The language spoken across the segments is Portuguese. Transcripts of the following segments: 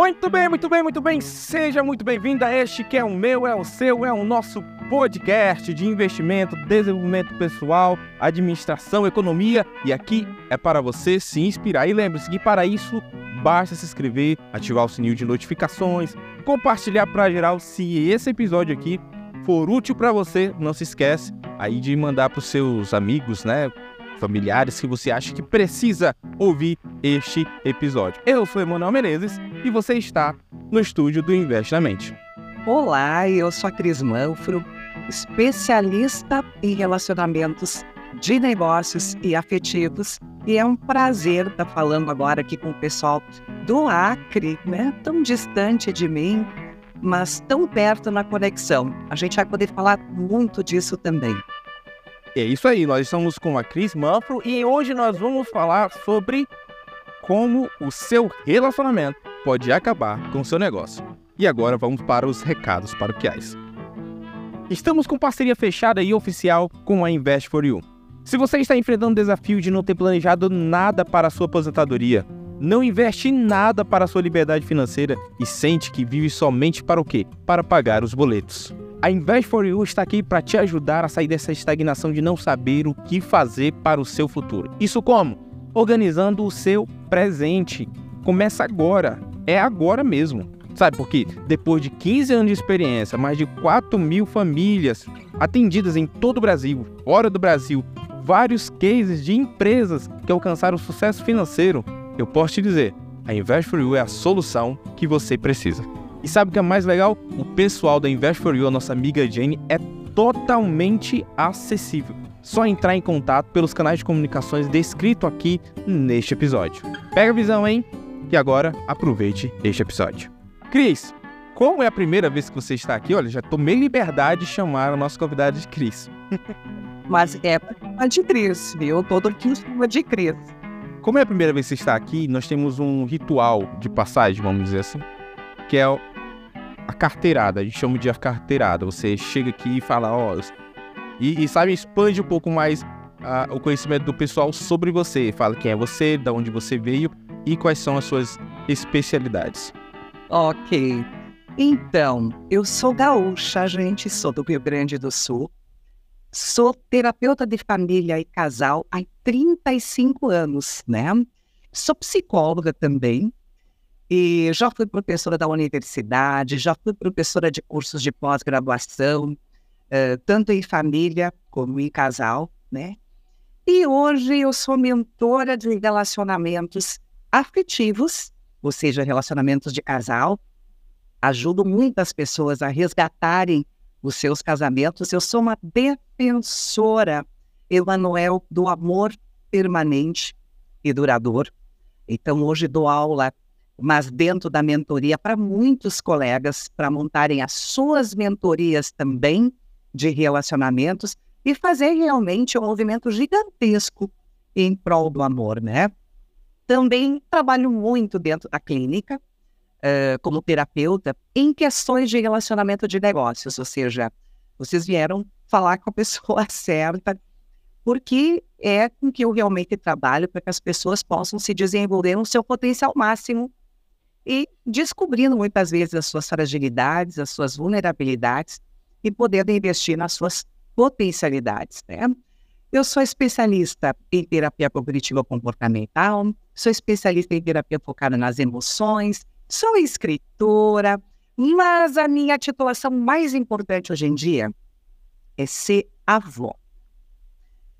Muito bem, muito bem, muito bem. Seja muito bem-vindo a este que é o meu, é o seu, é o nosso podcast de investimento, desenvolvimento pessoal, administração, economia. E aqui é para você se inspirar. E lembre-se que para isso basta se inscrever, ativar o sininho de notificações, compartilhar para geral. Se esse episódio aqui for útil para você, não se esquece aí de mandar para os seus amigos, né? Familiares que você acha que precisa ouvir este episódio. Eu sou Emanuel Menezes e você está no estúdio do Invest na Mente. Olá, eu sou a Cris Manfro, especialista em relacionamentos de negócios e afetivos. E é um prazer estar falando agora aqui com o pessoal do Acre, né? Tão distante de mim, mas tão perto na conexão. A gente vai poder falar muito disso também. É isso aí, nós estamos com a Cris Manfro e hoje nós vamos falar sobre como o seu relacionamento pode acabar com o seu negócio. E agora vamos para os recados paroquiais. Estamos com parceria fechada e oficial com a Invest for You. Se você está enfrentando o desafio de não ter planejado nada para a sua aposentadoria, não investe nada para a sua liberdade financeira e sente que vive somente para o quê? Para pagar os boletos. A Invest for You está aqui para te ajudar a sair dessa estagnação de não saber o que fazer para o seu futuro. Isso como? Organizando o seu presente. Começa agora. É agora mesmo. Sabe por quê? Depois de 15 anos de experiência, mais de 4 mil famílias atendidas em todo o Brasil, fora do Brasil, vários cases de empresas que alcançaram sucesso financeiro, eu posso te dizer, a Invest for You é a solução que você precisa. E sabe o que é mais legal? O pessoal da Invest for You, a nossa amiga Jane, é totalmente acessível. Só entrar em contato pelos canais de comunicações descrito aqui neste episódio. Pega a visão, hein? E agora aproveite este episódio. Cris, como é a primeira vez que você está aqui? Olha, já tomei liberdade de chamar o nosso convidado de Cris. Mas é a de Cris, viu? Todo aqui chama de Cris. Como é a primeira vez que você está aqui, nós temos um ritual de passagem, vamos dizer assim, que é a carteirada, a gente chama de a carteirada. Você chega aqui e fala, ó, e, e sabe, expande um pouco mais o conhecimento do pessoal sobre você. Fala quem é você, de onde você veio e quais são as suas especialidades. Ok. Então, eu sou gaúcha, gente, sou do Rio Grande do Sul. Sou terapeuta de família e casal há 35 anos, né? Sou psicóloga também, e já fui professora da universidade, já fui professora de cursos de pós-graduação, uh, tanto em família como em casal, né? E hoje eu sou mentora de relacionamentos afetivos, ou seja, relacionamentos de casal. Ajudo muitas pessoas a resgatarem os seus casamentos. Eu sou uma defensora, Emanuel, do amor permanente e duradouro. Então, hoje dou aula mas dentro da mentoria para muitos colegas, para montarem as suas mentorias também de relacionamentos e fazer realmente um movimento gigantesco em prol do amor, né? Também trabalho muito dentro da clínica, uh, como terapeuta, em questões de relacionamento de negócios, ou seja, vocês vieram falar com a pessoa certa, porque é com que eu realmente trabalho para que as pessoas possam se desenvolver no seu potencial máximo e descobrindo muitas vezes as suas fragilidades, as suas vulnerabilidades e podendo investir nas suas potencialidades. Né? Eu sou especialista em terapia cognitiva comportamental, sou especialista em terapia focada nas emoções, sou escritora, mas a minha titulação mais importante hoje em dia é ser avó.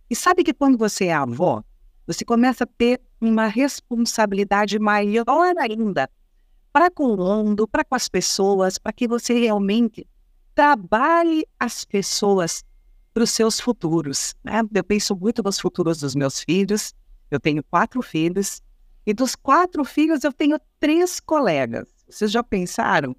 E sabe que quando você é avó, você começa a ter uma responsabilidade maior ainda para com o mundo, para com as pessoas, para que você realmente trabalhe as pessoas para os seus futuros. Né? Eu penso muito nos futuros dos meus filhos. Eu tenho quatro filhos e dos quatro filhos eu tenho três colegas. Vocês já pensaram?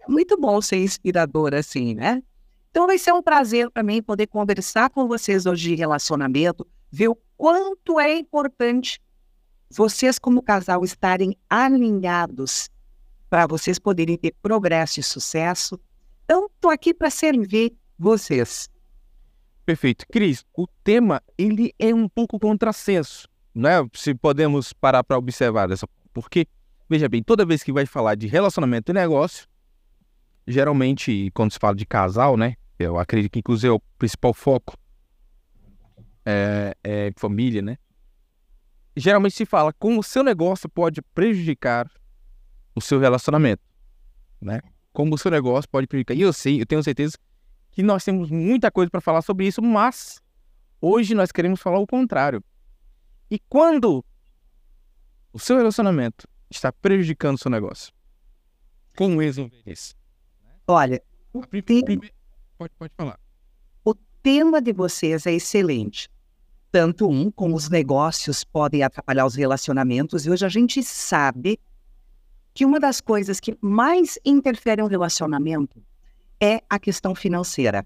É muito bom ser inspirador assim, né? Então vai ser um prazer para mim poder conversar com vocês hoje de relacionamento, ver o quanto é importante vocês como casal estarem alinhados para vocês poderem ter progresso e sucesso. Então, estou aqui para servir vocês. Perfeito. Cris, o tema ele é um pouco contrassenso, né? Se podemos parar para observar dessa. Porque, veja bem, toda vez que vai falar de relacionamento e negócio, geralmente, quando se fala de casal, né? Eu acredito que, inclusive, é o principal foco é, é família, né? Geralmente se fala como o seu negócio pode prejudicar o seu relacionamento, né? Como o seu negócio pode prejudicar. E eu sei, eu tenho certeza que nós temos muita coisa para falar sobre isso, mas hoje nós queremos falar o contrário. E quando o seu relacionamento está prejudicando o seu negócio, como resolver isso? Olha, pode, pode falar. O tema de vocês é excelente. Tanto um como os negócios podem atrapalhar os relacionamentos, e hoje a gente sabe que uma das coisas que mais interfere no relacionamento é a questão financeira.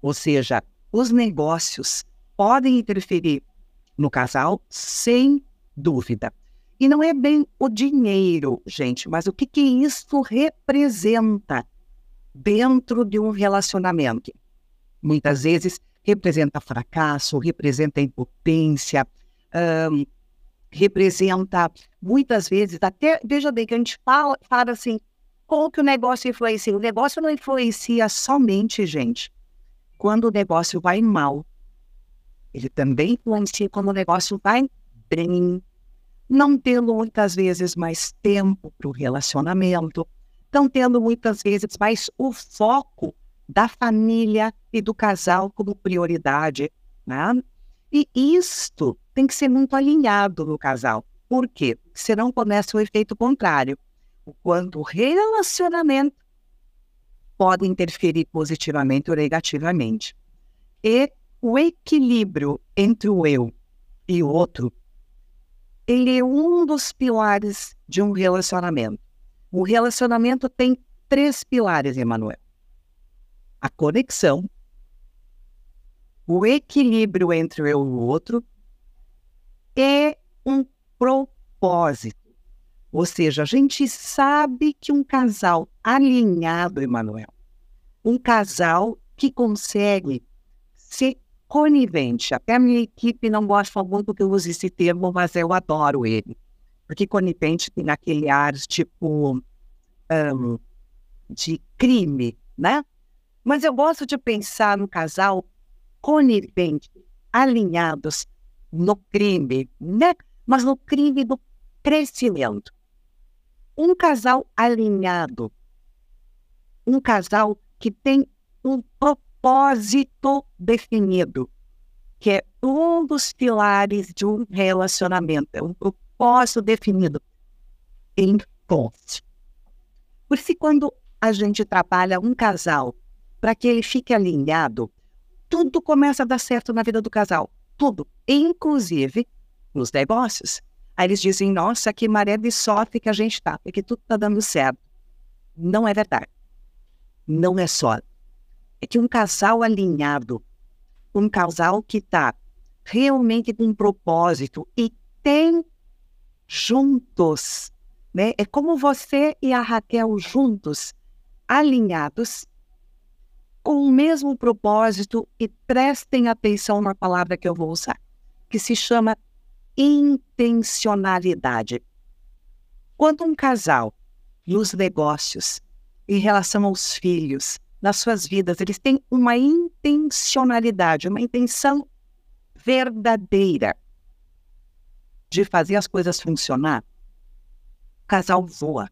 Ou seja, os negócios podem interferir no casal, sem dúvida. E não é bem o dinheiro, gente, mas o que, que isso representa dentro de um relacionamento. Muitas vezes representa fracasso, representa impotência, um, representa muitas vezes até veja bem que a gente fala, fala assim como que o negócio influencia? O negócio não influencia somente, gente, quando o negócio vai mal. Ele também influencia quando o negócio vai bem, não tendo muitas vezes mais tempo para o relacionamento, estão tendo muitas vezes mais o foco da família e do casal como prioridade, né? E isto tem que ser muito alinhado no casal. Por quê? Senão começa o efeito contrário. O quanto o relacionamento pode interferir positivamente ou negativamente. E o equilíbrio entre o eu e o outro, ele é um dos pilares de um relacionamento. O relacionamento tem três pilares, Emanuel: a conexão, o equilíbrio entre eu e o outro e um propósito. Ou seja, a gente sabe que um casal alinhado, Emanuel, um casal que consegue ser conivente. Até a minha equipe não gosta muito que eu use esse termo, mas eu adoro ele. Porque conivente tem aquele ar tipo um, de crime, né? Mas eu gosto de pensar no casal conivente, alinhados no crime, né? Mas no crime do crescimento. Um casal alinhado, um casal que tem um propósito definido, que é um dos pilares de um relacionamento, é um propósito definido em pontos. Por isso, quando a gente trabalha um casal para que ele fique alinhado, tudo começa a dar certo na vida do casal. Tudo. Inclusive nos negócios. Aí eles dizem, nossa, que maré de sorte que a gente está, porque tudo está dando certo. Não é verdade. Não é só. É que um casal alinhado, um casal que está realmente com um propósito e tem juntos. Né? É como você e a Raquel juntos, alinhados, com o mesmo propósito e prestem atenção na palavra que eu vou usar, que se chama intencionalidade. Quando um casal, nos negócios, em relação aos filhos, nas suas vidas, eles têm uma intencionalidade, uma intenção verdadeira de fazer as coisas funcionar, o casal voa.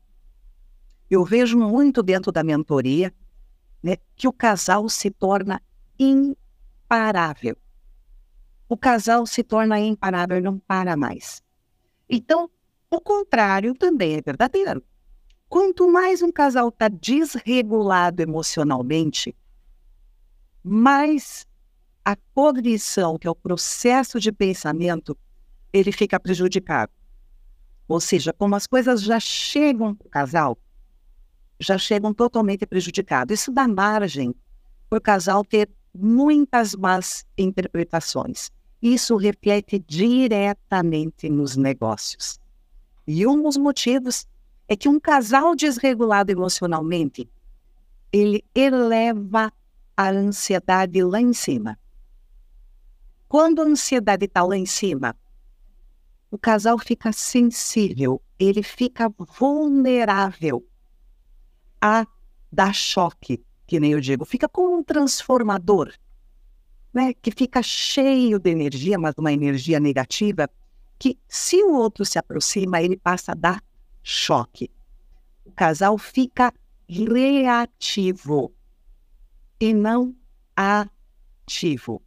Eu vejo muito dentro da mentoria né, que o casal se torna imparável. O casal se torna imparável, não para mais. Então, o contrário também é verdadeiro. Quanto mais um casal está desregulado emocionalmente, mais a cognição, que é o processo de pensamento, ele fica prejudicado. Ou seja, como as coisas já chegam para o casal, já chegam totalmente prejudicados. Isso dá margem para o casal ter muitas más interpretações. Isso reflete diretamente nos negócios. E um dos motivos é que um casal desregulado emocionalmente, ele eleva a ansiedade lá em cima. Quando a ansiedade está lá em cima, o casal fica sensível, ele fica vulnerável a dar choque, que nem eu digo, fica como um transformador, né? Que fica cheio de energia, mas uma energia negativa, que se o outro se aproxima, ele passa a dar choque. O casal fica reativo e não ativo.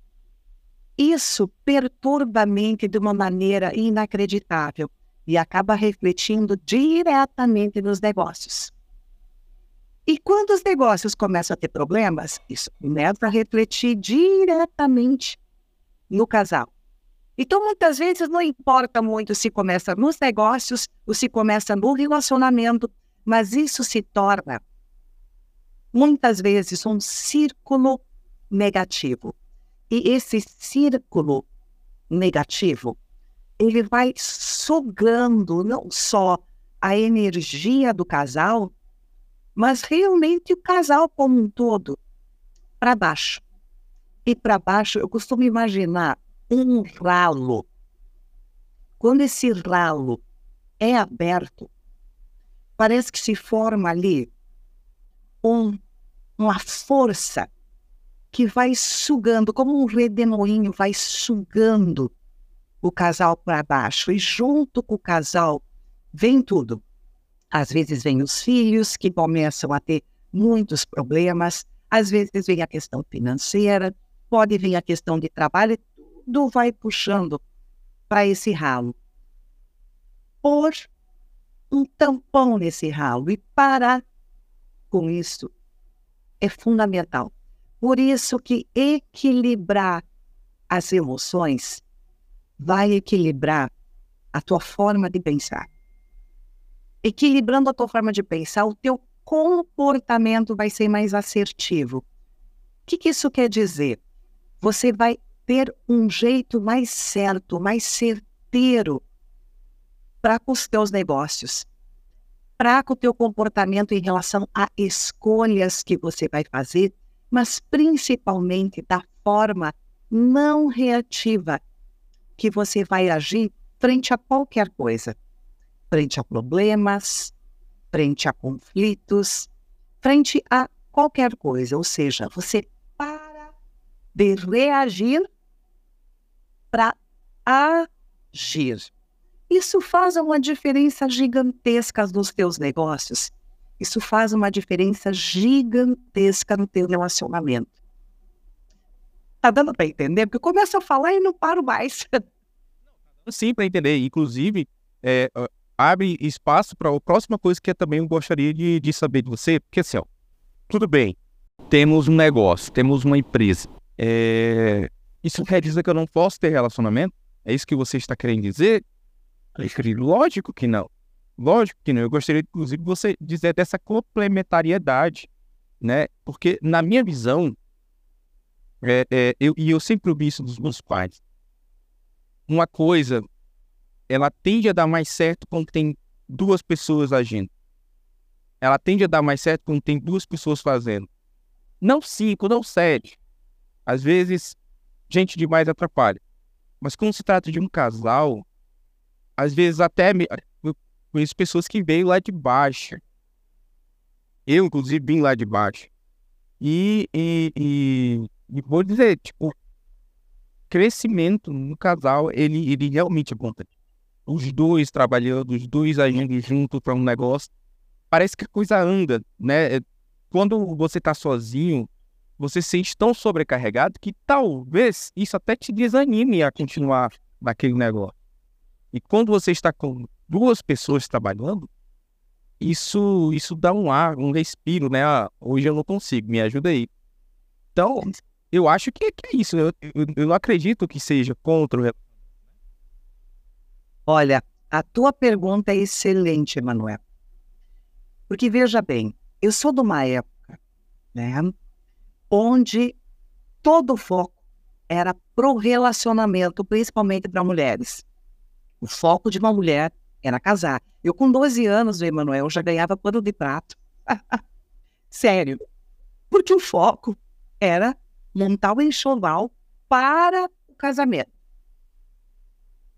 Isso perturba a mente de uma maneira inacreditável e acaba refletindo diretamente nos negócios. E quando os negócios começam a ter problemas, isso começa a refletir diretamente no casal. Então, muitas vezes, não importa muito se começa nos negócios ou se começa no relacionamento, mas isso se torna, muitas vezes, um círculo negativo. E esse círculo negativo, ele vai sugando não só a energia do casal, mas realmente o casal como um todo para baixo. E para baixo, eu costumo imaginar um ralo. Quando esse ralo é aberto, parece que se forma ali um, uma força que vai sugando, como um redemoinho, vai sugando o casal para baixo. E junto com o casal vem tudo. Às vezes vem os filhos que começam a ter muitos problemas, às vezes vem a questão financeira, pode vir a questão de trabalho, tudo vai puxando para esse ralo. Por um tampão nesse ralo e parar com isso é fundamental. Por isso que equilibrar as emoções vai equilibrar a tua forma de pensar. Equilibrando a tua forma de pensar, o teu comportamento vai ser mais assertivo. O que, que isso quer dizer? Você vai ter um jeito mais certo, mais certeiro para com os teus negócios, para com o teu comportamento em relação a escolhas que você vai fazer mas principalmente da forma não reativa que você vai agir frente a qualquer coisa, frente a problemas, frente a conflitos, frente a qualquer coisa, ou seja, você para de reagir para agir. Isso faz uma diferença gigantesca nos teus negócios isso faz uma diferença gigantesca no teu relacionamento. Tá dando para entender? Porque eu começo a falar e não paro mais. Sim, para entender. Inclusive, é, abre espaço para a próxima coisa que eu também gostaria de, de saber de você. Porque assim, ó, tudo bem, temos um negócio, temos uma empresa. É... Isso quer dizer que eu não posso ter relacionamento? É isso que você está querendo dizer? Lógico que não. Lógico que não. Eu gostaria, inclusive, você dizer dessa complementariedade, né? Porque, na minha visão, é, é, eu, e eu sempre ouvi isso dos meus pais, uma coisa, ela tende a dar mais certo quando tem duas pessoas agindo. Ela tende a dar mais certo quando tem duas pessoas fazendo. Não cinco, não sete. Às vezes, gente demais atrapalha. Mas quando se trata de um casal, às vezes até Conheço pessoas que veio lá de baixo. Eu, inclusive, vim lá de baixo. E, e, e, e vou dizer, tipo, crescimento no casal, ele, ele realmente é bom. Os dois trabalhando, os dois agindo junto para um negócio. Parece que a coisa anda, né? É, quando você está sozinho, você se sente tão sobrecarregado que talvez isso até te desanime a continuar naquele negócio. E quando você está com duas pessoas trabalhando, isso isso dá um ar, um respiro, né? Ah, hoje eu não consigo, me ajuda aí. Então, eu acho que, que é isso. Eu, eu, eu não acredito que seja contra o. Olha, a tua pergunta é excelente, Emanuel. Porque veja bem, eu sou de uma época, né, onde todo o foco era pro relacionamento, principalmente para mulheres. O foco de uma mulher era casar. Eu, com 12 anos, Emanuel já ganhava pano de prato. Sério. Porque o foco era montar o enxoval para o casamento.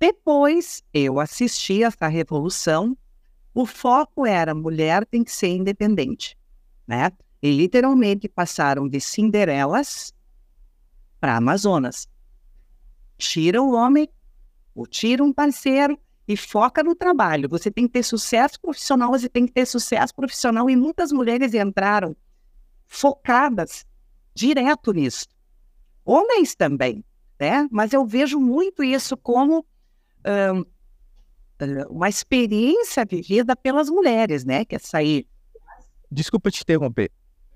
Depois eu assisti essa revolução. O foco era mulher tem que ser independente, né? E literalmente passaram de Cinderelas para Amazonas. Tira o homem, ou tira um parceiro e foca no trabalho. Você tem que ter sucesso profissional, você tem que ter sucesso profissional. E muitas mulheres entraram focadas direto nisso. Homens também, né? Mas eu vejo muito isso como um, uma experiência vivida pelas mulheres, né? Que é sair. Desculpa te interromper.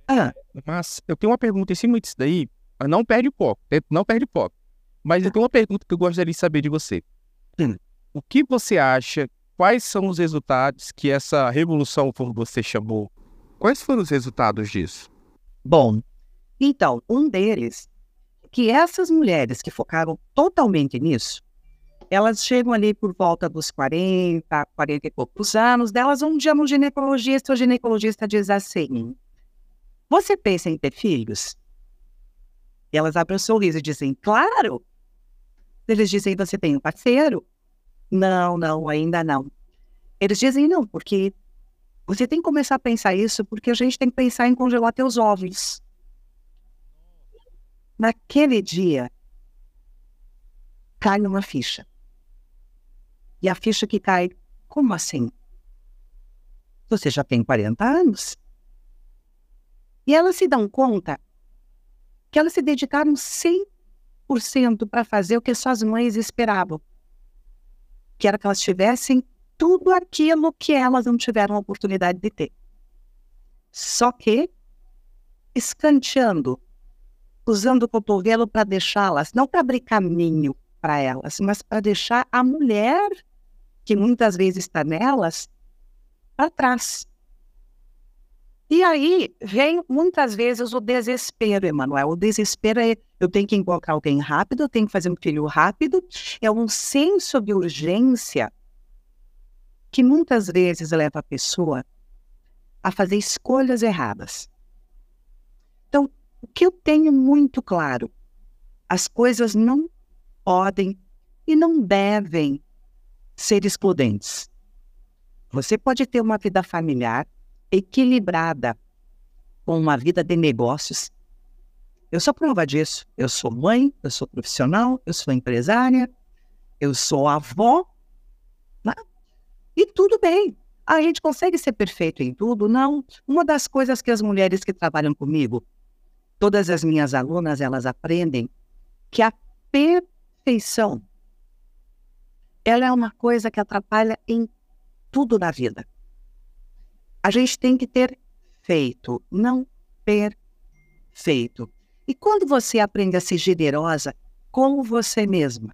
Ah. Mas eu tenho uma pergunta em cima disso daí. Não perde foco, não perde foco. Mas eu tenho uma pergunta que eu gostaria de saber de você. Hum. O que você acha? Quais são os resultados que essa revolução, como você chamou, quais foram os resultados disso? Bom, então, um deles, que essas mulheres que focaram totalmente nisso, elas chegam ali por volta dos 40, 40 e poucos anos, delas um dia no ginecologista, o ginecologista diz assim, você pensa em ter filhos? E elas abrem o um sorriso e dizem, claro. Eles dizem, você tem um parceiro? Não, não, ainda não. Eles dizem, não, porque você tem que começar a pensar isso, porque a gente tem que pensar em congelar teus ovos. Naquele dia, cai uma ficha. E a ficha que cai, como assim? Você já tem 40 anos? E elas se dão conta que elas se dedicaram 100% para fazer o que suas mães esperavam. Que era que elas tivessem tudo aquilo que elas não tiveram a oportunidade de ter. Só que escanteando, usando o cotovelo para deixá-las, não para abrir caminho para elas, mas para deixar a mulher, que muitas vezes está nelas, para trás. E aí vem muitas vezes o desespero, Emanuel. O desespero é eu tenho que encontrar alguém rápido, eu tenho que fazer um filho rápido. É um senso de urgência que muitas vezes leva a pessoa a fazer escolhas erradas. Então, o que eu tenho muito claro, as coisas não podem e não devem ser excludentes. Você pode ter uma vida familiar equilibrada com uma vida de negócios. Eu sou prova disso. Eu sou mãe, eu sou profissional, eu sou empresária, eu sou avó. Né? E tudo bem. A gente consegue ser perfeito em tudo? Não. Uma das coisas que as mulheres que trabalham comigo, todas as minhas alunas, elas aprendem que a perfeição ela é uma coisa que atrapalha em tudo na vida. A gente tem que ter feito, não perfeito. E quando você aprende a ser generosa com você mesma,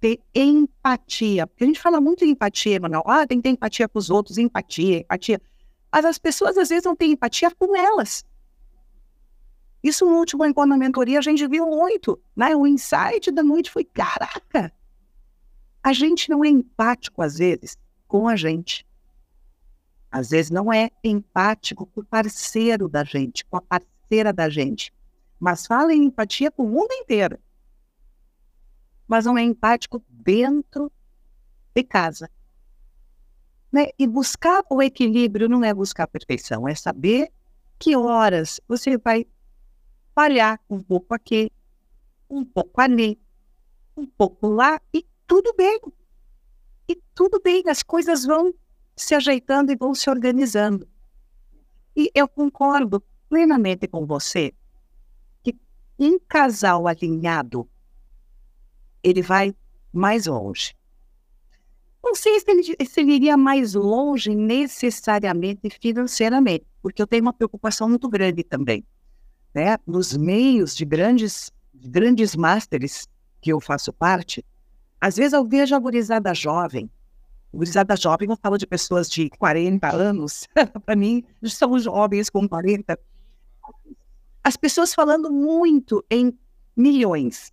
ter empatia, porque a gente fala muito de empatia, Manuel, ah, tem que ter empatia com os outros, empatia, empatia. Mas as pessoas às vezes não têm empatia com elas. Isso no último encontro na mentoria a gente viu muito, né? O insight da noite foi, caraca, a gente não é empático às vezes com a gente. Às vezes não é empático com o parceiro da gente, com a parceira da gente. Mas fala em empatia com o mundo inteiro. Mas não é empático dentro de casa. Né? E buscar o equilíbrio não é buscar a perfeição, é saber que horas você vai falhar um pouco aqui, um pouco ali, um pouco lá, e tudo bem. E tudo bem, as coisas vão se ajeitando e vão se organizando. E eu concordo plenamente com você que um casal alinhado ele vai mais longe. Não sei se ele, se ele iria mais longe necessariamente financeiramente, porque eu tenho uma preocupação muito grande também. Né? Nos meios de grandes, grandes másteres que eu faço parte, às vezes eu vejo a gurizada jovem gurizada jovem, eu falo de pessoas de 40 anos, para mim, são jovens com 40. As pessoas falando muito em milhões,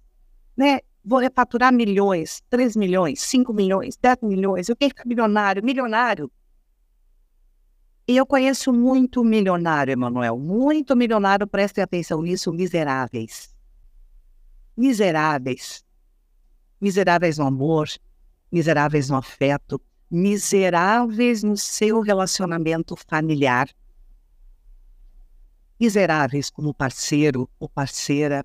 né? Vou refaturar milhões, 3 milhões, 5 milhões, 10 milhões, eu quero ficar milionário, milionário. E eu conheço muito milionário, Emanuel, muito milionário, prestem atenção nisso, miseráveis. Miseráveis. Miseráveis no amor, miseráveis no afeto, miseráveis no seu relacionamento familiar, miseráveis como parceiro ou parceira,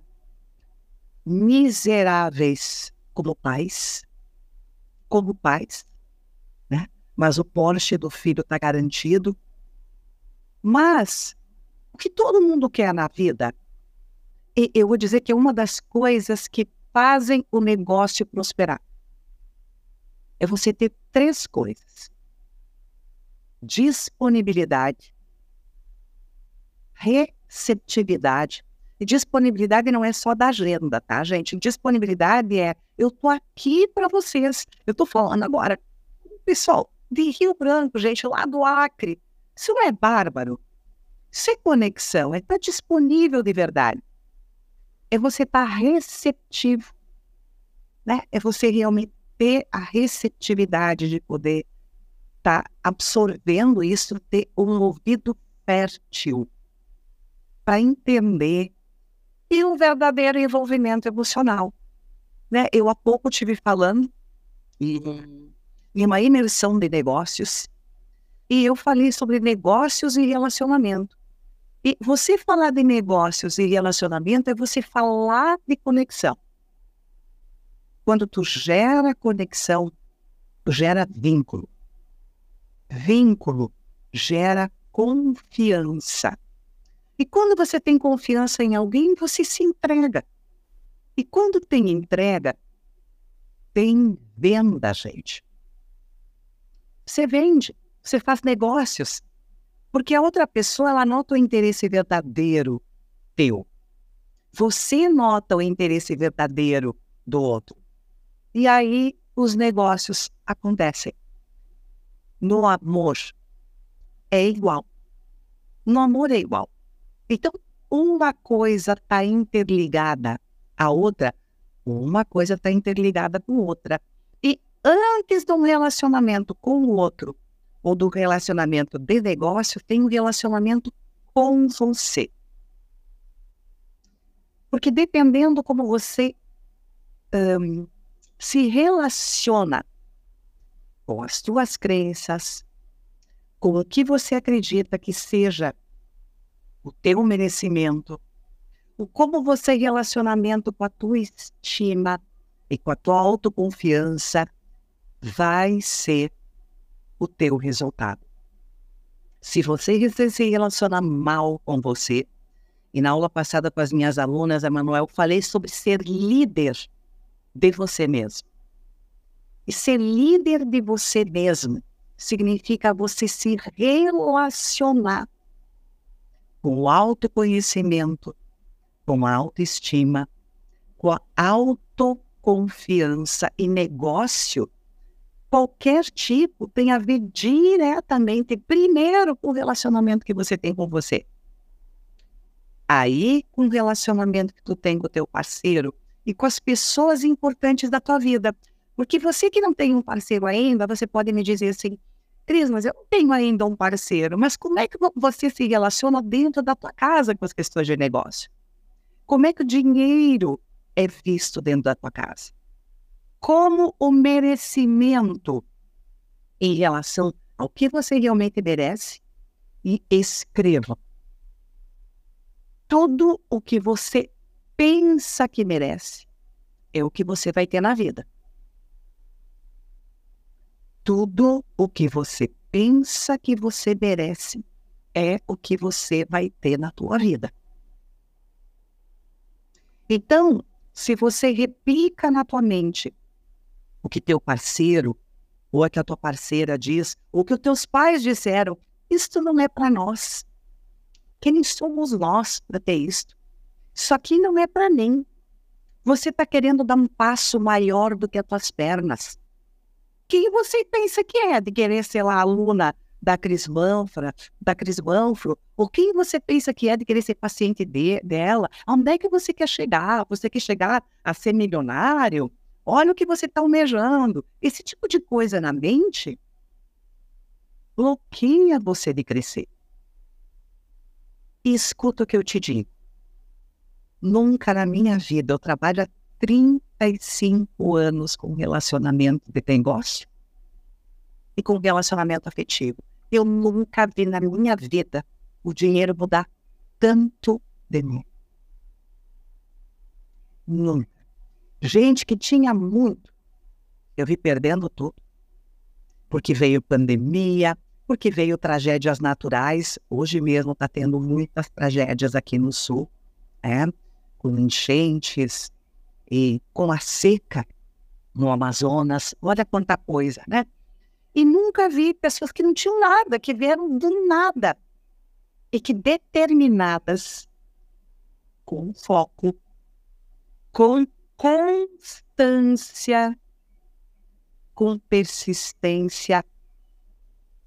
miseráveis como pais, como pais, né? Mas o Porsche do filho está garantido. Mas o que todo mundo quer na vida, e eu vou dizer que é uma das coisas que fazem o negócio prosperar. É você ter três coisas: disponibilidade, receptividade. E disponibilidade não é só da agenda, tá, gente? Disponibilidade é eu tô aqui para vocês. Eu tô falando agora, pessoal, de Rio Branco, gente, lá do Acre. Isso não é bárbaro. Isso é conexão, é estar tá disponível de verdade. É você estar tá receptivo. Né? É você realmente ter a receptividade de poder estar tá absorvendo isso, ter um ouvido fértil para entender e um verdadeiro envolvimento emocional. Né? Eu há pouco tive falando em uma imersão de negócios e eu falei sobre negócios e relacionamento. E você falar de negócios e relacionamento é você falar de conexão. Quando tu gera conexão, tu gera vínculo. Vínculo gera confiança. E quando você tem confiança em alguém, você se entrega. E quando tem entrega, tem venda, gente. Você vende, você faz negócios. Porque a outra pessoa, ela nota o interesse verdadeiro teu. Você nota o interesse verdadeiro do outro. E aí os negócios acontecem. No amor é igual. No amor é igual. Então, uma coisa está interligada à outra, uma coisa está interligada com outra. E antes de um relacionamento com o outro, ou do relacionamento de negócio tem um relacionamento com você. Porque dependendo como você um, se relaciona com as suas crenças, com o que você acredita que seja o teu merecimento, o como você relacionamento com a tua estima e com a tua autoconfiança vai ser o teu resultado. Se você se relaciona mal com você, e na aula passada com as minhas alunas, Emanuel, falei sobre ser líder de você mesmo. E ser líder de você mesmo significa você se relacionar com o autoconhecimento, com a autoestima, com a autoconfiança e negócio qualquer tipo tem a ver diretamente, primeiro, com o relacionamento que você tem com você. Aí, com o relacionamento que tu tem com o teu parceiro e com as pessoas importantes da tua vida. Porque você que não tem um parceiro ainda, você pode me dizer assim, Cris, mas eu não tenho ainda um parceiro. Mas como é que você se relaciona dentro da tua casa com as questões de negócio? Como é que o dinheiro é visto dentro da tua casa? Como o merecimento em relação ao que você realmente merece e escreva. Tudo o que você pensa que merece é o que você vai ter na vida. Tudo o que você pensa que você merece é o que você vai ter na tua vida. Então, se você replica na tua mente o que teu parceiro ou a que a tua parceira diz, ou que os teus pais disseram, isto não é para nós. Quem somos nós para ter isto? Isso aqui não é para mim. Você está querendo dar um passo maior do que as tuas pernas. Quem você pensa que é de querer ser lá aluna da Cris Manfra, da Cris Manfro? Ou quem você pensa que é de querer ser paciente de, dela? Onde é que você quer chegar? Você quer chegar a ser milionário? Olha o que você está almejando. Esse tipo de coisa na mente bloqueia você de crescer. E escuta o que eu te digo. Nunca na minha vida, eu trabalho há 30 35 anos com relacionamento de negócio e com relacionamento afetivo. Eu nunca vi na minha vida o dinheiro mudar tanto de mim. Nunca. Gente que tinha muito, eu vi perdendo tudo. Porque veio pandemia, porque veio tragédias naturais. Hoje mesmo está tendo muitas tragédias aqui no sul, é? com enchentes e com a seca no Amazonas. Olha quanta coisa, né? E nunca vi pessoas que não tinham nada, que vieram do nada e que determinadas com foco, com constância, com persistência,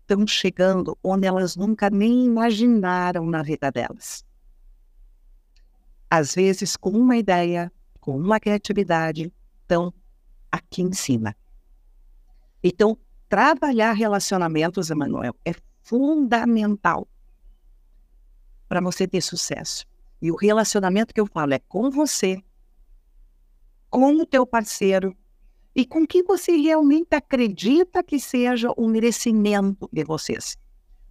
estão chegando onde elas nunca nem imaginaram na vida delas. Às vezes, com uma ideia, com uma criatividade, estão aqui em cima. Então, trabalhar relacionamentos, Emanuel, é fundamental para você ter sucesso. E o relacionamento que eu falo é com você, com o teu parceiro e com que você realmente acredita que seja o merecimento de vocês.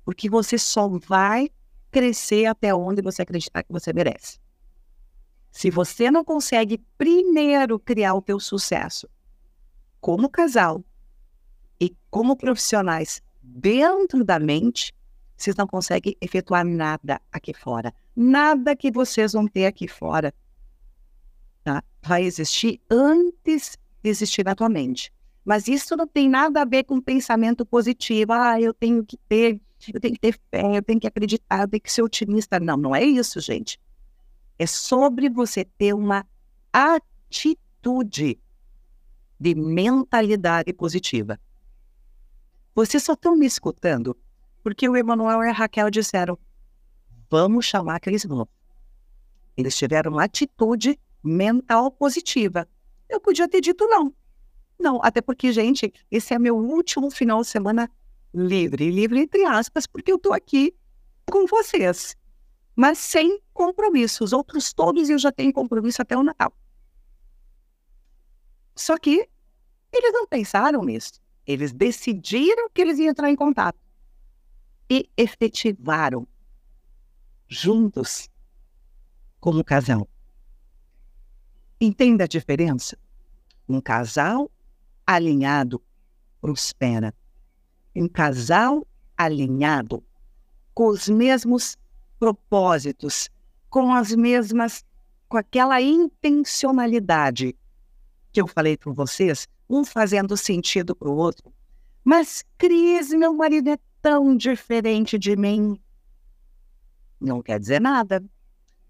Porque você só vai crescer até onde você acreditar que você merece. Se você não consegue primeiro criar o teu sucesso como casal, e como profissionais dentro da mente, vocês não conseguem efetuar nada aqui fora. Nada que vocês vão ter aqui fora tá? vai existir antes de existir na tua mente. Mas isso não tem nada a ver com pensamento positivo. Ah, eu tenho que ter, eu tenho que ter fé, eu tenho que acreditar, eu tenho que ser otimista. Não, não é isso, gente. É sobre você ter uma atitude de mentalidade positiva. Vocês só estão me escutando porque o Emanuel e a Raquel disseram: vamos chamar aqueles irmãos. Eles tiveram uma atitude mental positiva. Eu podia ter dito não. Não, até porque, gente, esse é meu último final de semana livre. Livre entre aspas, porque eu estou aqui com vocês. Mas sem compromisso. Os outros todos eu já tenho compromisso até o Natal. Só que eles não pensaram nisso. Eles decidiram que eles iam entrar em contato e efetivaram juntos como casal. Entenda a diferença? Um casal alinhado prospera. Um casal alinhado com os mesmos propósitos, com as mesmas, com aquela intencionalidade que eu falei para vocês, um fazendo sentido para o outro. Mas, Cris, meu marido é tão diferente de mim. Não quer dizer nada.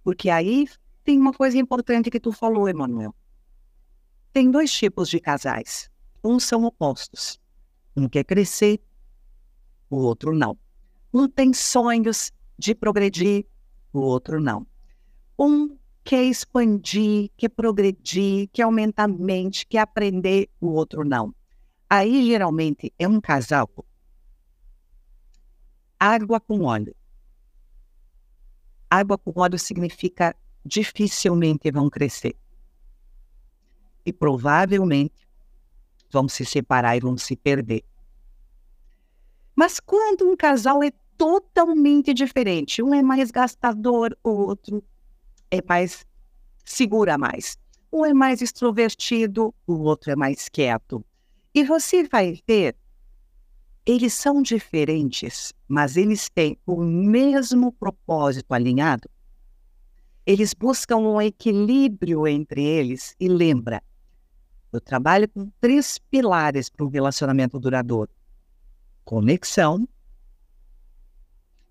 Porque aí tem uma coisa importante que tu falou, Emanuel. Tem dois tipos de casais. Uns são opostos. Um quer crescer, o outro não. Um tem sonhos de progredir, o outro não. Um quer expandir, quer progredir, quer aumentar a mente, quer aprender, o outro não. Aí, geralmente, é um casal água com óleo. Água com óleo significa dificilmente vão crescer. E provavelmente vão se separar e vão se perder. Mas quando um casal é totalmente diferente, um é mais gastador, o outro é mais segura mais. Um é mais extrovertido, o outro é mais quieto. E você vai ver, eles são diferentes, mas eles têm o mesmo propósito alinhado. Eles buscam um equilíbrio entre eles e lembra, eu trabalho com três pilares para um relacionamento duradouro: conexão,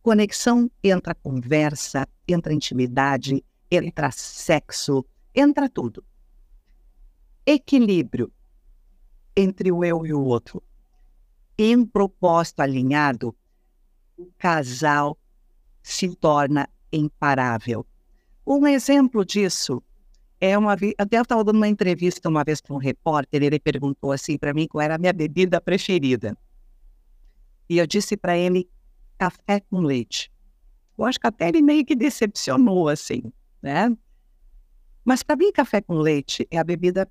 conexão entra conversa, entra intimidade, entra sexo, entra tudo. Equilíbrio entre o eu e o outro. Em um propósito alinhado, o casal se torna imparável. Um exemplo disso é uma vez, até eu estava dando uma entrevista uma vez para um repórter, ele perguntou assim para mim qual era a minha bebida preferida. E eu disse para ele café com leite. Eu acho que até ele meio que decepcionou assim né? Mas para mim, café com leite é a bebida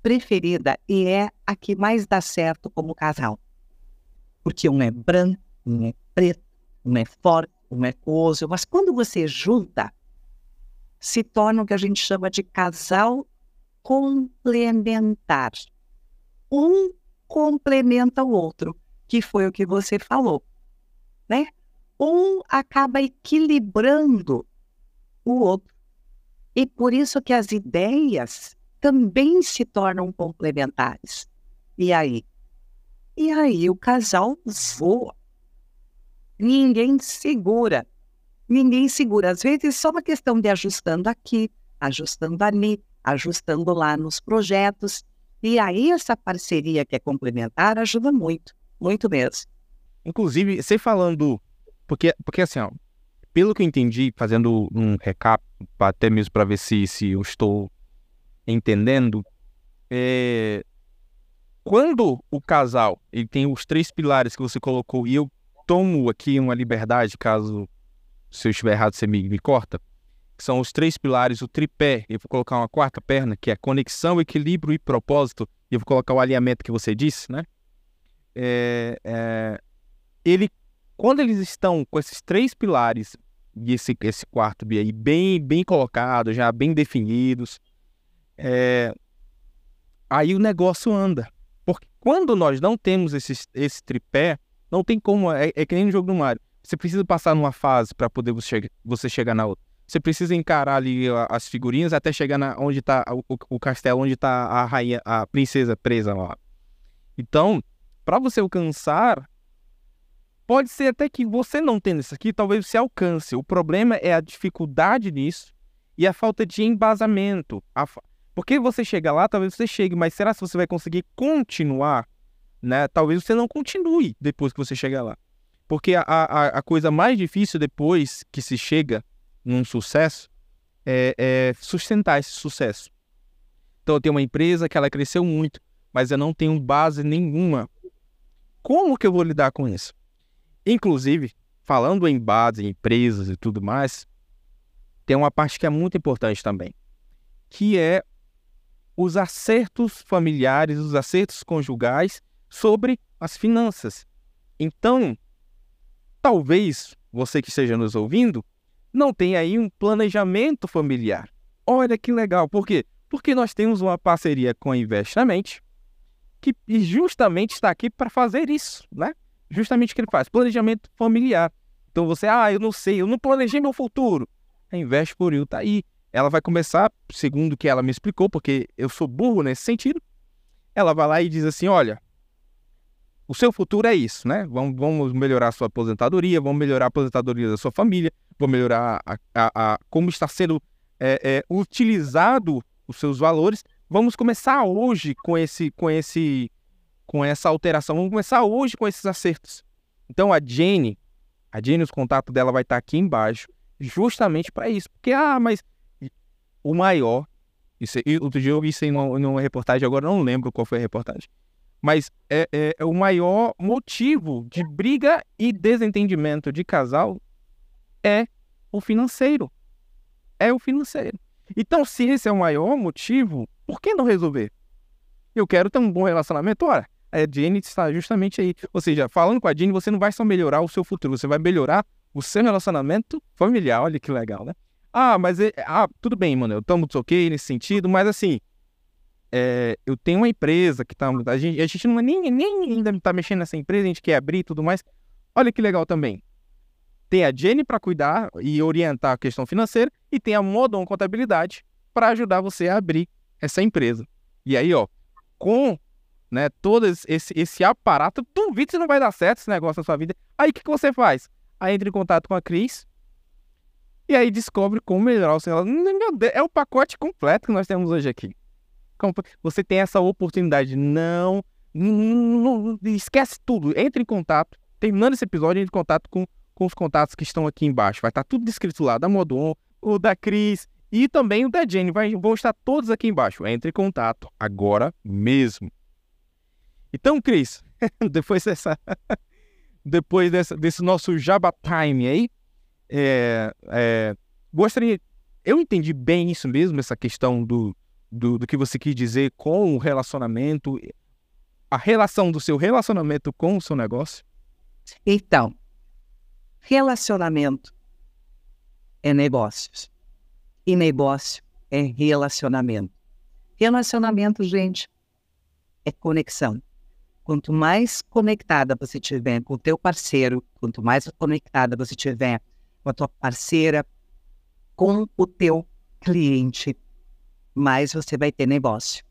preferida e é a que mais dá certo como casal. Porque um é branco, um é preto, um é forte, um é coso, mas quando você junta, se torna o que a gente chama de casal complementar. Um complementa o outro, que foi o que você falou, né? Um acaba equilibrando o outro. E por isso que as ideias também se tornam complementares. E aí? E aí o casal voa. Ninguém segura. Ninguém segura. Às vezes só uma questão de ajustando aqui, ajustando ali, ajustando lá nos projetos. E aí essa parceria que é complementar ajuda muito, muito mesmo. Inclusive, você falando, porque, porque assim, ó, pelo que eu entendi, fazendo um recap, até mesmo para ver se, se eu estou entendendo, é, quando o casal ele tem os três pilares que você colocou, e eu tomo aqui uma liberdade, caso se eu estiver errado, você me, me corta, são os três pilares, o tripé, eu vou colocar uma quarta perna, que é conexão, equilíbrio e propósito, e eu vou colocar o alinhamento que você disse, né? É, é, ele quando eles estão com esses três pilares e esse, esse quarto aí bem, bem colocado, já bem definidos, é, aí o negócio anda. Porque quando nós não temos esse, esse tripé, não tem como, é, é que nem no jogo do Mario. Você precisa passar numa fase para poder você, você chegar na outra. Você precisa encarar ali as figurinhas até chegar na, onde está o, o, castelo, onde está a rainha, a princesa presa lá. Então, para você alcançar Pode ser até que você não tendo isso aqui, talvez você alcance. O problema é a dificuldade nisso e a falta de embasamento. Porque você chega lá, talvez você chegue, mas será que você vai conseguir continuar? Né? Talvez você não continue depois que você chegar lá. Porque a, a, a coisa mais difícil depois que se chega num sucesso é, é sustentar esse sucesso. Então eu tenho uma empresa que ela cresceu muito, mas eu não tenho base nenhuma. Como que eu vou lidar com isso? Inclusive, falando em base, em empresas e tudo mais, tem uma parte que é muito importante também, que é os acertos familiares, os acertos conjugais sobre as finanças. Então, talvez você que esteja nos ouvindo não tenha aí um planejamento familiar. Olha que legal, por quê? Porque nós temos uma parceria com a Investamente que justamente está aqui para fazer isso, né? justamente o que ele faz, planejamento familiar. Então você, ah, eu não sei, eu não planejei meu futuro. A Investe por You tá aí. Ela vai começar, segundo o que ela me explicou, porque eu sou burro nesse sentido. Ela vai lá e diz assim: olha, o seu futuro é isso, né? Vamos, vamos melhorar a sua aposentadoria, vamos melhorar a aposentadoria da sua família, vamos melhorar a, a, a como está sendo é, é, utilizado os seus valores. Vamos começar hoje com esse, com esse com essa alteração. Vamos começar hoje com esses acertos. Então a Jenny, a Jenny, os contatos dela vai estar aqui embaixo, justamente para isso. Porque, ah, mas o maior, isso, outro dia eu vi isso em uma, numa reportagem, agora não lembro qual foi a reportagem, mas é, é, é o maior motivo de briga e desentendimento de casal é o financeiro. É o financeiro. Então, se esse é o maior motivo, por que não resolver? Eu quero ter um bom relacionamento. Ora, a Jenny está justamente aí. Ou seja, falando com a Jenny, você não vai só melhorar o seu futuro, você vai melhorar o seu relacionamento familiar. Olha que legal, né? Ah, mas é, ah, tudo bem, mano, eu tomo ok nesse sentido, mas assim, é, eu tenho uma empresa que tá. A gente, a gente não é nem, nem ainda tá mexendo nessa empresa, a gente quer abrir e tudo mais. Olha que legal também. Tem a Jenny para cuidar e orientar a questão financeira, e tem a Modon Contabilidade para ajudar você a abrir essa empresa. E aí, ó, com né, todo esse, esse aparato, duvido se não vai dar certo esse negócio na sua vida. Aí o que, que você faz? Aí entra em contato com a Cris e aí descobre como melhorar o seu relacionamento. Meu Deus, é o pacote completo que nós temos hoje aqui. Você tem essa oportunidade, não, não, esquece tudo, entre em contato. Terminando esse episódio, entre em contato com, com os contatos que estão aqui embaixo. Vai estar tudo descrito lá, da Modon, o da Cris e também o da Jenny. Vai, vão estar todos aqui embaixo. Entre em contato agora mesmo. Então, Cris, depois dessa, depois dessa, desse nosso Jabba Time aí, é, é, gostaria. Eu entendi bem isso mesmo, essa questão do, do, do que você quis dizer com o relacionamento, a relação do seu relacionamento com o seu negócio? Então, relacionamento é negócios e negócio é relacionamento. Relacionamento, gente, é conexão. Quanto mais conectada você tiver com o teu parceiro, quanto mais conectada você tiver com a tua parceira, com o teu cliente, mais você vai ter negócio.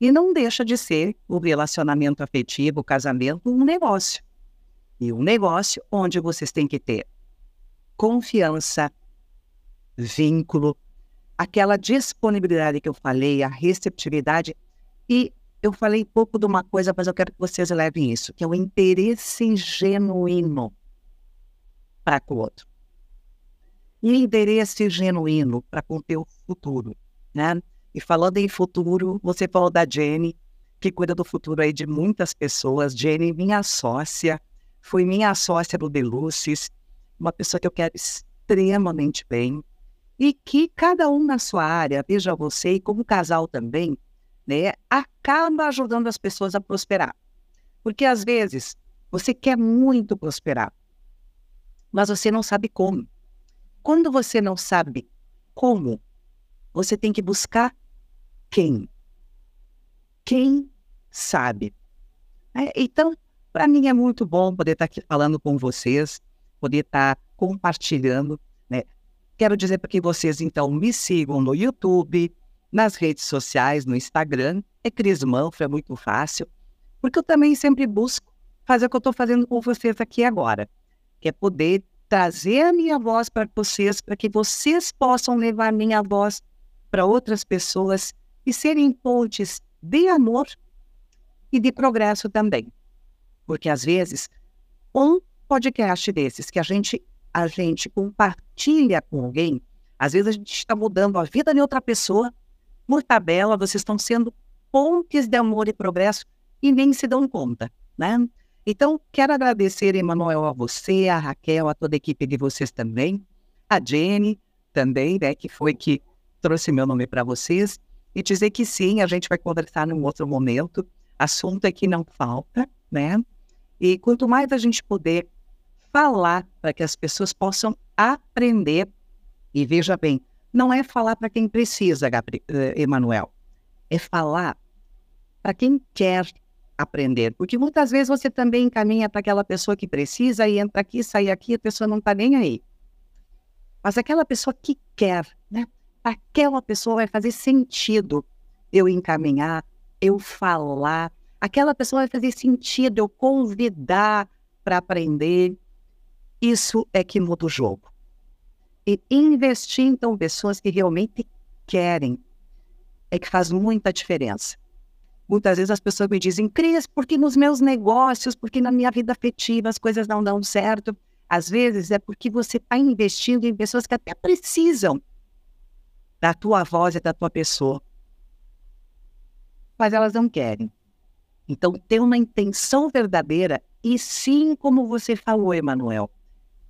E não deixa de ser o relacionamento afetivo, o casamento, um negócio. E um negócio onde vocês têm que ter confiança, vínculo, aquela disponibilidade que eu falei, a receptividade e eu falei pouco de uma coisa, mas eu quero que vocês levem isso, que é o interesse genuíno para com o outro. E interesse genuíno para com o teu futuro, né? E falando em futuro, você falou da Jenny, que cuida do futuro aí de muitas pessoas. Jenny, minha sócia, foi minha sócia do Deluces, uma pessoa que eu quero extremamente bem. E que cada um na sua área, veja você, e como casal também, né, acaba ajudando as pessoas a prosperar. Porque às vezes você quer muito prosperar, mas você não sabe como. Quando você não sabe como, você tem que buscar quem. Quem sabe. É, então, para mim é muito bom poder estar tá aqui falando com vocês, poder estar tá compartilhando. Né? Quero dizer para que vocês, então, me sigam no YouTube, nas redes sociais, no Instagram, é Cris Manfra, é muito fácil, porque eu também sempre busco fazer o que eu estou fazendo com vocês aqui agora, que é poder trazer a minha voz para vocês, para que vocês possam levar a minha voz para outras pessoas e serem pontes de amor e de progresso também. Porque às vezes, um podcast desses que a gente a gente compartilha com alguém, às vezes a gente está mudando a vida de outra pessoa por tabela, vocês estão sendo pontes de amor e progresso e nem se dão conta, né? Então, quero agradecer, Emanuel, a você, a Raquel, a toda a equipe de vocês também, a Jenny também, né, que foi que trouxe meu nome para vocês, e dizer que sim, a gente vai conversar num outro momento. Assunto é que não falta, né? E quanto mais a gente puder falar para que as pessoas possam aprender, e veja bem, não é falar para quem precisa, Gabriel, eh, Emanuel. É falar para quem quer aprender. Porque muitas vezes você também encaminha para aquela pessoa que precisa e entra aqui, sai aqui, a pessoa não está nem aí. Mas aquela pessoa que quer, né? Aquela pessoa vai fazer sentido eu encaminhar, eu falar. Aquela pessoa vai fazer sentido eu convidar para aprender. Isso é que muda o jogo e investir então pessoas que realmente querem é que faz muita diferença. Muitas vezes as pessoas me dizem, Cris, porque nos meus negócios, porque na minha vida afetiva as coisas não dão certo. Às vezes é porque você está investindo em pessoas que até precisam da tua voz e da tua pessoa, mas elas não querem. Então, ter uma intenção verdadeira, e sim, como você falou, Emanuel,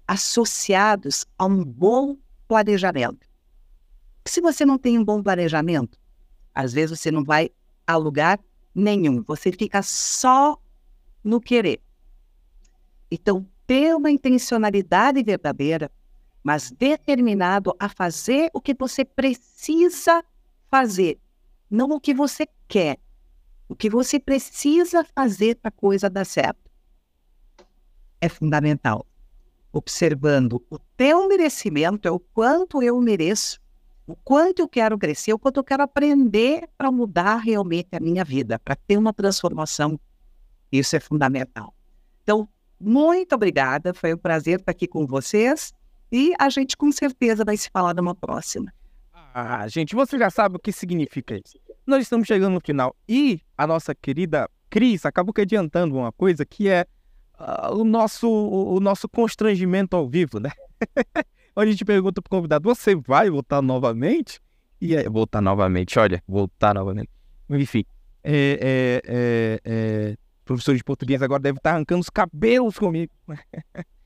associados a um bom planejamento. Se você não tem um bom planejamento, às vezes você não vai a lugar nenhum, você fica só no querer. Então, ter uma intencionalidade verdadeira, mas determinado a fazer o que você precisa fazer, não o que você quer, o que você precisa fazer para a coisa dar certo. É fundamental observando o teu merecimento, é o quanto eu mereço, o quanto eu quero crescer, o quanto eu quero aprender para mudar realmente a minha vida, para ter uma transformação. Isso é fundamental. Então, muito obrigada, foi um prazer estar aqui com vocês e a gente com certeza vai se falar numa próxima. Ah, gente, você já sabe o que significa isso. Nós estamos chegando no final e a nossa querida Cris acabou que adiantando uma coisa que é uh, o, nosso, o, o, nosso constrangimento ao vivo, né? a gente pergunta pro convidado, você vai voltar novamente? E aí, voltar novamente, olha, voltar novamente. Enfim, é, é, é, é professor de português agora deve estar arrancando os cabelos comigo.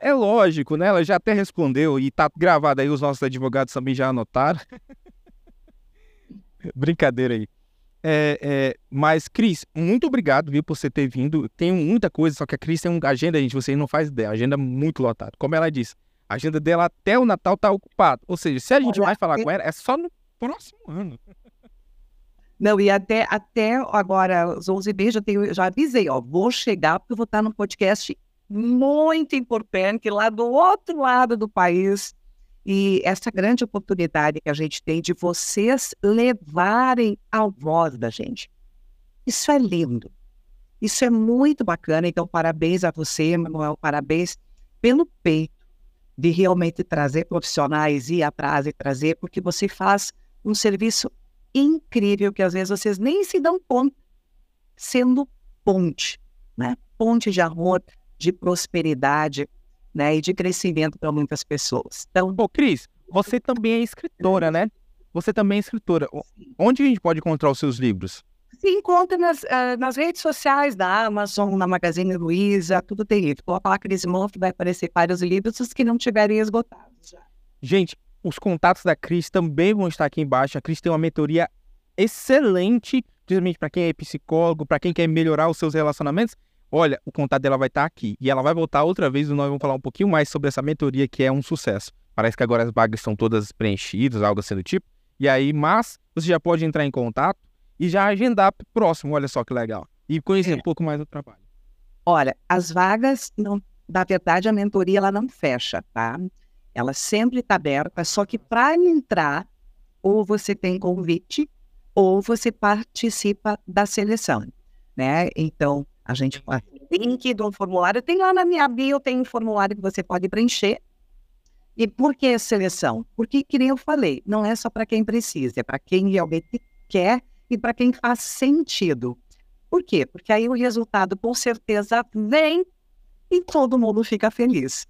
É lógico, né? Ela já até respondeu e tá gravado aí, os nossos advogados também já anotaram. Brincadeira aí. É, é, mas, Cris, muito obrigado, viu, por você ter vindo. Tem muita coisa, só que a Cris tem uma agenda, gente, vocês não fazem ideia, agenda muito lotada. Como ela disse, a agenda dela até o Natal tá ocupada. Ou seja, se a gente vai falar com ela, é só no próximo ano. Não, e até, até agora, os 11 meses, já, tenho, já avisei, ó, vou chegar porque eu vou estar num podcast muito importante lá do outro lado do país, e essa grande oportunidade que a gente tem de vocês levarem a voz da gente. Isso é lindo. Isso é muito bacana. Então, parabéns a você, Manuel. Parabéns pelo peito de realmente trazer profissionais, ir atrás e trazer, porque você faz um serviço incrível que às vezes vocês nem se dão conta, sendo ponte, né? Ponte de amor, de prosperidade, né, e de crescimento para muitas pessoas. Então, Pô, Cris, você também é escritora, né? Você também é escritora. Onde a gente pode encontrar os seus livros? Se encontra nas, uh, nas redes sociais da Amazon, na Magazine Luiza, tudo tem isso. Coloca lá Cris Monf, vai aparecer vários livros, os que não tiverem esgotados já. Gente, os contatos da Cris também vão estar aqui embaixo. A Cris tem uma mentoria excelente, principalmente para quem é psicólogo, para quem quer melhorar os seus relacionamentos olha, o contato dela vai estar tá aqui. E ela vai voltar outra vez e nós vamos falar um pouquinho mais sobre essa mentoria que é um sucesso. Parece que agora as vagas estão todas preenchidas, algo assim do tipo. E aí, mas você já pode entrar em contato e já agendar próximo, olha só que legal. E conhecer é. um pouco mais do trabalho. Olha, as vagas, não, na verdade, a mentoria ela não fecha, tá? Ela sempre está aberta, só que para entrar, ou você tem convite, ou você participa da seleção, né? Então, gente faz link do formulário. Tem lá na minha bio, tem um formulário que você pode preencher. E por que seleção? Porque, que nem eu falei, não é só para quem precisa, é para quem realmente quer e para quem faz sentido. Por quê? Porque aí o resultado com certeza vem e todo mundo fica feliz.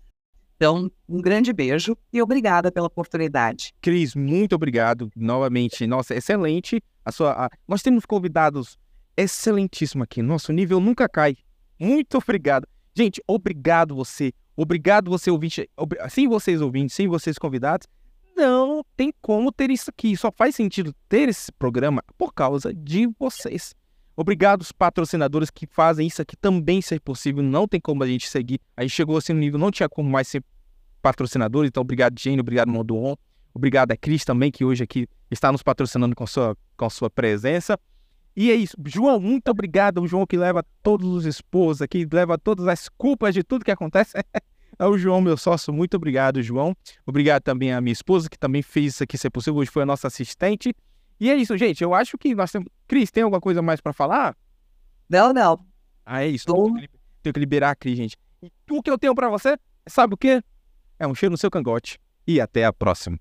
Então, um grande beijo e obrigada pela oportunidade. Cris, muito obrigado novamente. Nossa, excelente. A sua, a... Nós temos convidados excelentíssimo aqui. Nosso nível nunca cai. Muito obrigado. Gente, obrigado você. Obrigado você ouvinte. Sem vocês ouvintes, sem vocês convidados, não tem como ter isso aqui. Só faz sentido ter esse programa por causa de vocês. Obrigado os patrocinadores que fazem isso aqui também ser possível. Não tem como a gente seguir. A gente chegou assim no nível, não tinha como mais ser patrocinador. Então, obrigado, Jane. Obrigado, Monduon. Obrigado a Cris também, que hoje aqui está nos patrocinando com sua, com sua presença. E é isso. João, muito obrigado. O João que leva todos os esposos aqui, leva todas as culpas de tudo que acontece. É o João, meu sócio. Muito obrigado, João. Obrigado também à minha esposa, que também fez isso aqui ser possível. Hoje foi a nossa assistente. E é isso, gente. Eu acho que nós temos. Cris, tem alguma coisa mais para falar? Não, não. Ah, é isso. Tô... Tenho que liberar a Cris, gente. E o que eu tenho para você, sabe o quê? É um cheiro no seu cangote. E até a próxima.